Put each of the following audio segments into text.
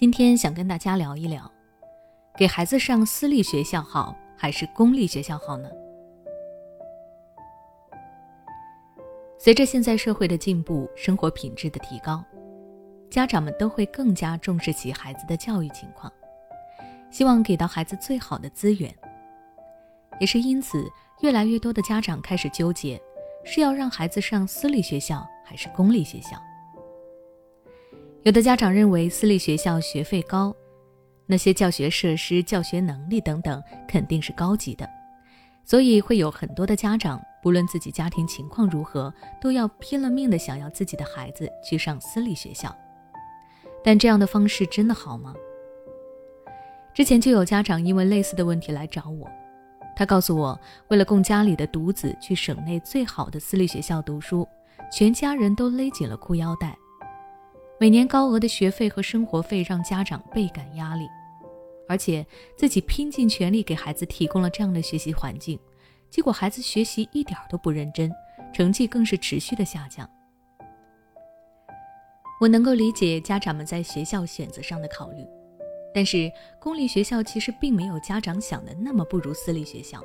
今天想跟大家聊一聊，给孩子上私立学校好还是公立学校好呢？随着现在社会的进步，生活品质的提高，家长们都会更加重视起孩子的教育情况，希望给到孩子最好的资源。也是因此，越来越多的家长开始纠结，是要让孩子上私立学校还是公立学校。有的家长认为私立学校学费高，那些教学设施、教学能力等等肯定是高级的，所以会有很多的家长，不论自己家庭情况如何，都要拼了命的想要自己的孩子去上私立学校。但这样的方式真的好吗？之前就有家长因为类似的问题来找我，他告诉我，为了供家里的独子去省内最好的私立学校读书，全家人都勒紧了裤腰带。每年高额的学费和生活费让家长倍感压力，而且自己拼尽全力给孩子提供了这样的学习环境，结果孩子学习一点都不认真，成绩更是持续的下降。我能够理解家长们在学校选择上的考虑，但是公立学校其实并没有家长想的那么不如私立学校，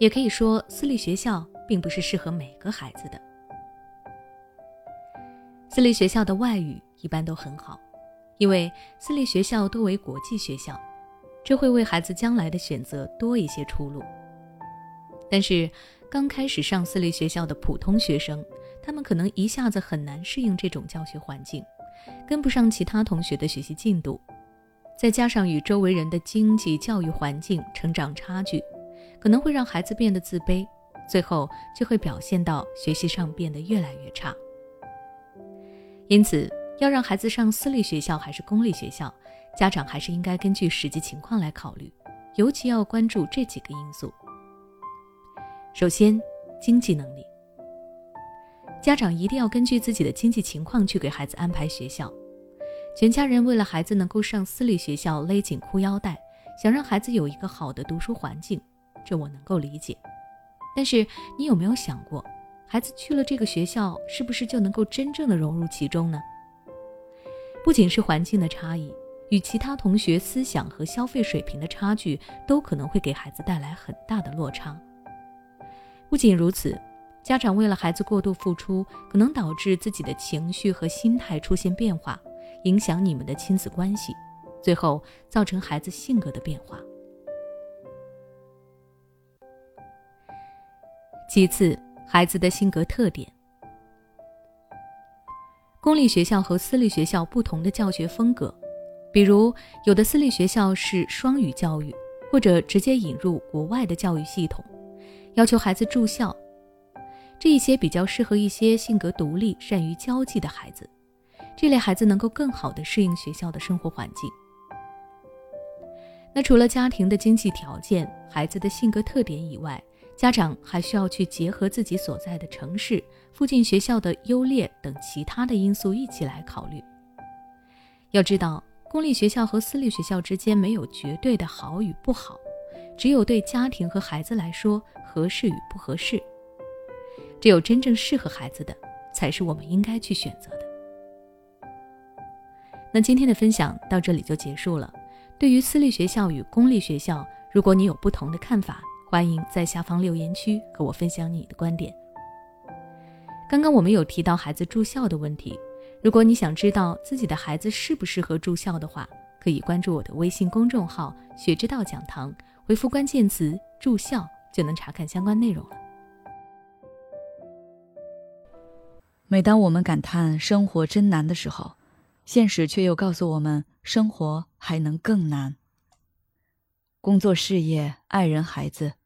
也可以说私立学校并不是适合每个孩子的。私立学校的外语一般都很好，因为私立学校多为国际学校，这会为孩子将来的选择多一些出路。但是，刚开始上私立学校的普通学生，他们可能一下子很难适应这种教学环境，跟不上其他同学的学习进度，再加上与周围人的经济、教育环境、成长差距，可能会让孩子变得自卑，最后就会表现到学习上变得越来越差。因此，要让孩子上私立学校还是公立学校，家长还是应该根据实际情况来考虑，尤其要关注这几个因素。首先，经济能力，家长一定要根据自己的经济情况去给孩子安排学校。全家人为了孩子能够上私立学校勒紧裤腰带，想让孩子有一个好的读书环境，这我能够理解。但是，你有没有想过？孩子去了这个学校，是不是就能够真正的融入其中呢？不仅是环境的差异，与其他同学思想和消费水平的差距，都可能会给孩子带来很大的落差。不仅如此，家长为了孩子过度付出，可能导致自己的情绪和心态出现变化，影响你们的亲子关系，最后造成孩子性格的变化。其次。孩子的性格特点，公立学校和私立学校不同的教学风格，比如有的私立学校是双语教育，或者直接引入国外的教育系统，要求孩子住校，这一些比较适合一些性格独立、善于交际的孩子，这类孩子能够更好的适应学校的生活环境。那除了家庭的经济条件、孩子的性格特点以外，家长还需要去结合自己所在的城市附近学校的优劣等其他的因素一起来考虑。要知道，公立学校和私立学校之间没有绝对的好与不好，只有对家庭和孩子来说合适与不合适。只有真正适合孩子的，才是我们应该去选择的。那今天的分享到这里就结束了。对于私立学校与公立学校，如果你有不同的看法，欢迎在下方留言区和我分享你的观点。刚刚我们有提到孩子住校的问题，如果你想知道自己的孩子适不适合住校的话，可以关注我的微信公众号“学之道讲堂”，回复关键词“住校”就能查看相关内容了。每当我们感叹生活真难的时候，现实却又告诉我们，生活还能更难。工作、事业、爱人、孩子。